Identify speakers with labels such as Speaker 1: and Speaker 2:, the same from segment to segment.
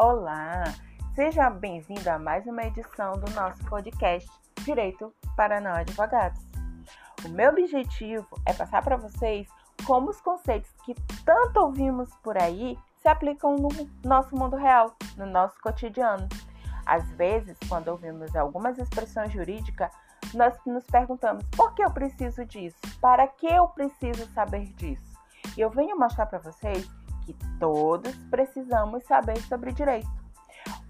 Speaker 1: Olá, seja bem-vindo a mais uma edição do nosso podcast Direito para Não Advogados. O meu objetivo é passar para vocês como os conceitos que tanto ouvimos por aí se aplicam no nosso mundo real, no nosso cotidiano. Às vezes, quando ouvimos algumas expressões jurídicas, nós nos perguntamos por que eu preciso disso? Para que eu preciso saber disso? E eu venho mostrar para vocês que todos precisamos saber sobre direito.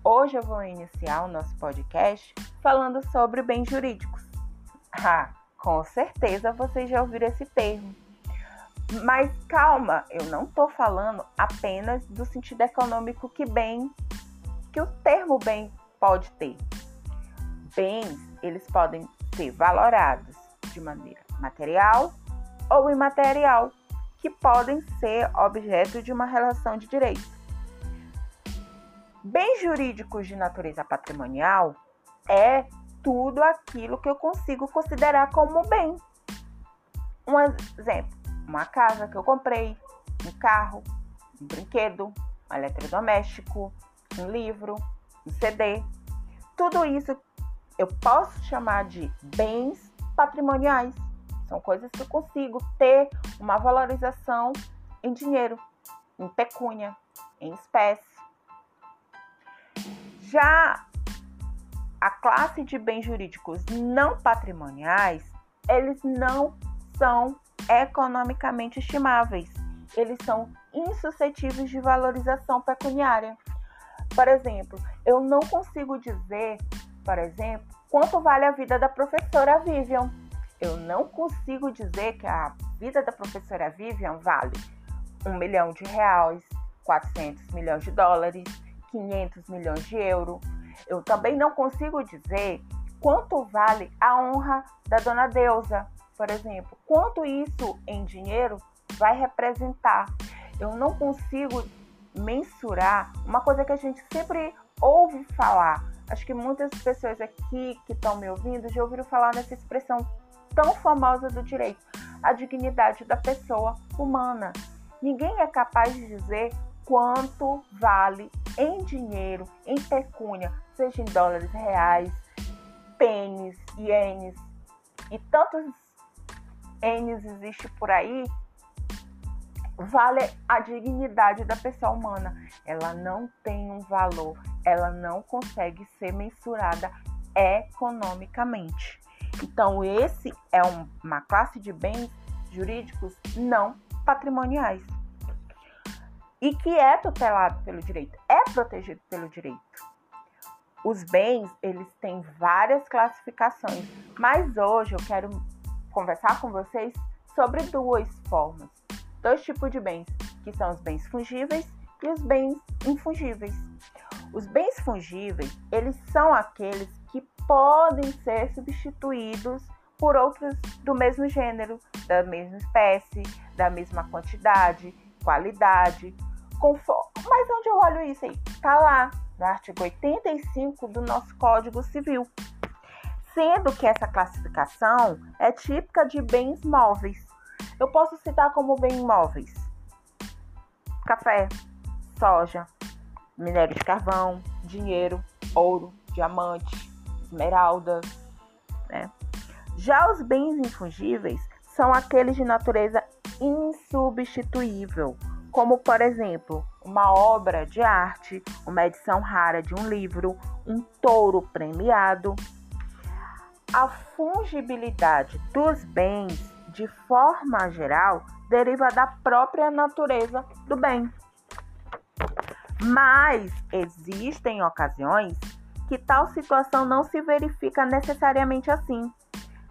Speaker 1: Hoje eu vou iniciar o nosso podcast falando sobre bens jurídicos. Ah, com certeza vocês já ouviram esse termo. Mas calma, eu não estou falando apenas do sentido econômico que bem, que o termo bem pode ter. Bens, eles podem ser valorados de maneira material ou imaterial, que podem ser objeto de uma relação de direito. Bens jurídicos de natureza patrimonial é tudo aquilo que eu consigo considerar como bem. Um exemplo: uma casa que eu comprei, um carro, um brinquedo, um eletrodoméstico, um livro, um CD. Tudo isso eu posso chamar de bens patrimoniais. São coisas que eu consigo ter uma valorização em dinheiro, em pecúnia, em espécie. Já a classe de bens jurídicos não patrimoniais, eles não são economicamente estimáveis. Eles são insuscetíveis de valorização pecuniária. Por exemplo, eu não consigo dizer, por exemplo, quanto vale a vida da professora Vivian eu não consigo dizer que a vida da professora Vivian vale um milhão de reais, 400 milhões de dólares, 500 milhões de euros. Eu também não consigo dizer quanto vale a honra da dona Deusa, por exemplo. Quanto isso em dinheiro vai representar? Eu não consigo mensurar uma coisa que a gente sempre ouve falar. Acho que muitas pessoas aqui que estão me ouvindo já ouviram falar nessa expressão tão famosa do direito, a dignidade da pessoa humana. Ninguém é capaz de dizer quanto vale em dinheiro, em pecúnia, seja em dólares reais, pênis, ienes e tantos N's existe por aí, vale a dignidade da pessoa humana. Ela não tem um valor, ela não consegue ser mensurada economicamente. Então, esse é um, uma classe de bens jurídicos não patrimoniais e que é tutelado pelo direito, é protegido pelo direito. Os bens, eles têm várias classificações, mas hoje eu quero conversar com vocês sobre duas formas, dois tipos de bens, que são os bens fungíveis e os bens infungíveis. Os bens fungíveis, eles são aqueles que podem ser substituídos por outros do mesmo gênero, da mesma espécie, da mesma quantidade, qualidade, conforme. Mas onde eu olho isso aí? Tá lá no artigo 85 do nosso Código Civil. Sendo que essa classificação é típica de bens móveis. Eu posso citar como bens móveis: café, soja, minério de carvão, dinheiro, ouro, diamante, esmeralda. Né? Já os bens infungíveis são aqueles de natureza insubstituível, como por exemplo, uma obra de arte, uma edição rara de um livro, um touro premiado. A fungibilidade dos bens, de forma geral, deriva da própria natureza do bem. Mas existem ocasiões que tal situação não se verifica necessariamente assim,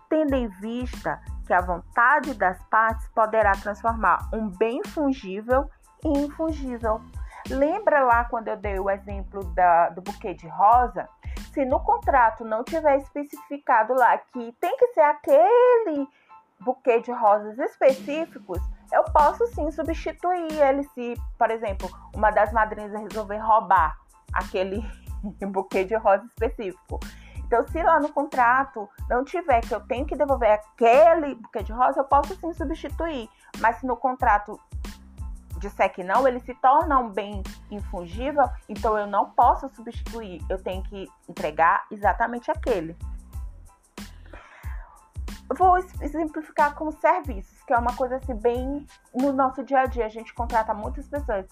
Speaker 1: tendo em vista que a vontade das partes poderá transformar um bem fungível em infungível. Lembra lá quando eu dei o exemplo da, do buquê de rosa? Se no contrato não tiver especificado lá que tem que ser aquele buquê de rosas específicos, eu posso sim substituir ele se, por exemplo, uma das madrinhas resolver roubar aquele um buquê de rosa específico. Então, se lá no contrato não tiver que eu tenho que devolver aquele buquê de rosa, eu posso sim substituir. Mas se no contrato disser que não, ele se torna um bem infungível, então eu não posso substituir, eu tenho que entregar exatamente aquele. Vou exemplificar com serviços, que é uma coisa assim bem no nosso dia a dia, a gente contrata muitas pessoas.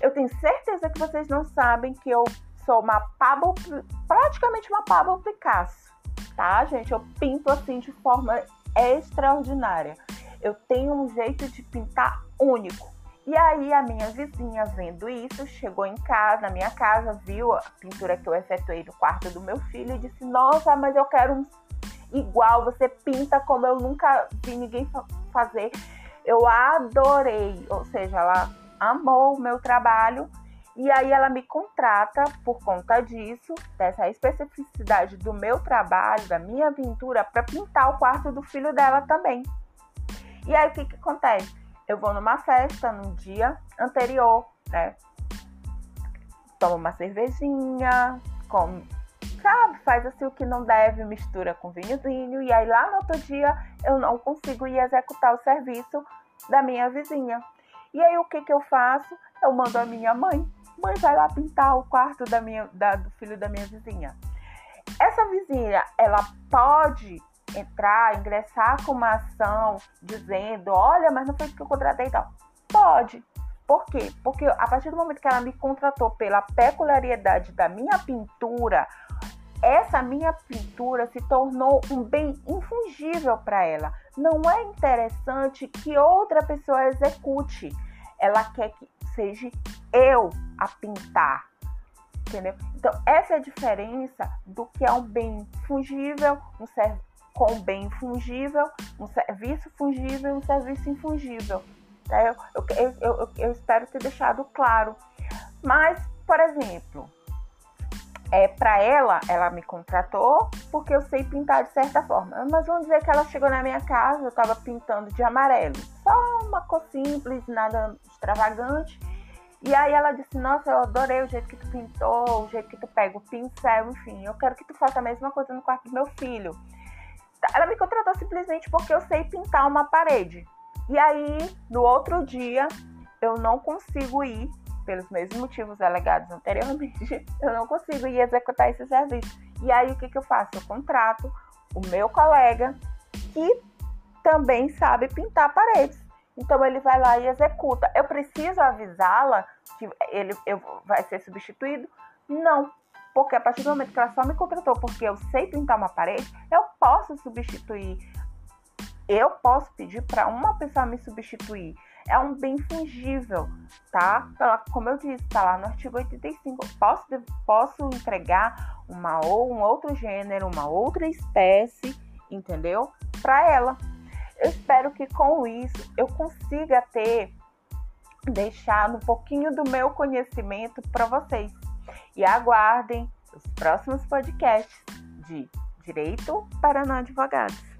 Speaker 1: Eu tenho certeza que vocês não sabem que eu sou uma Pablo, praticamente uma Pablo Picasso, tá, gente? Eu pinto assim de forma extraordinária. Eu tenho um jeito de pintar único. E aí a minha vizinha vendo isso, chegou em casa, na minha casa, viu a pintura que eu efetuei no quarto do meu filho e disse: "Nossa, mas eu quero um igual, você pinta como eu nunca vi ninguém fazer". Eu adorei, ou seja, ela amou o meu trabalho e aí ela me contrata por conta disso, dessa especificidade do meu trabalho, da minha pintura, para pintar o quarto do filho dela também. E aí o que, que acontece? Eu vou numa festa no dia anterior, né? Tomo uma cervejinha, como, sabe, faz assim o que não deve, mistura com vinhozinho, e aí lá no outro dia eu não consigo ir executar o serviço da minha vizinha. E aí o que, que eu faço? Eu mando a minha mãe. Mãe, vai lá pintar o quarto da minha, da, do filho da minha vizinha. Essa vizinha, ela pode entrar, ingressar com uma ação dizendo, olha, mas não foi isso que eu contratei e tal. Pode. Por quê? Porque a partir do momento que ela me contratou pela peculiaridade da minha pintura, essa minha pintura se tornou um bem infungível para ela. Não é interessante que outra pessoa execute. Ela quer que seja eu a pintar. Entendeu? Então, essa é a diferença do que é um bem fungível, um serviço com bem fungível, um serviço fungível e um serviço infungível. Tá? Eu, eu, eu, eu, espero ter deixado claro. Mas, por exemplo, é, para ela, ela me contratou porque eu sei pintar de certa forma. Mas vamos dizer que ela chegou na minha casa, eu estava pintando de amarelo. Só uma cor simples, nada extravagante. E aí ela disse, nossa, eu adorei o jeito que tu pintou, o jeito que tu pega o pincel, enfim, eu quero que tu faça a mesma coisa no quarto do meu filho. Ela me contratou simplesmente porque eu sei pintar uma parede. E aí, no outro dia, eu não consigo ir, pelos mesmos motivos alegados anteriormente, eu não consigo ir executar esse serviço. E aí, o que, que eu faço? Eu contrato o meu colega que também sabe pintar paredes. Então ele vai lá e executa. Eu preciso avisá-la que ele eu, vai ser substituído? Não. Porque a partir do momento que ela só me contratou porque eu sei pintar uma parede, eu posso substituir. Eu posso pedir para uma pessoa me substituir. É um bem fungível, tá? Como eu disse, tá lá no artigo 85. Posso, posso entregar uma ou um outro gênero, uma outra espécie, entendeu? Para ela. Eu espero que com isso eu consiga ter deixado um pouquinho do meu conhecimento para vocês. E aguardem os próximos podcasts de Direito para Não Advogados.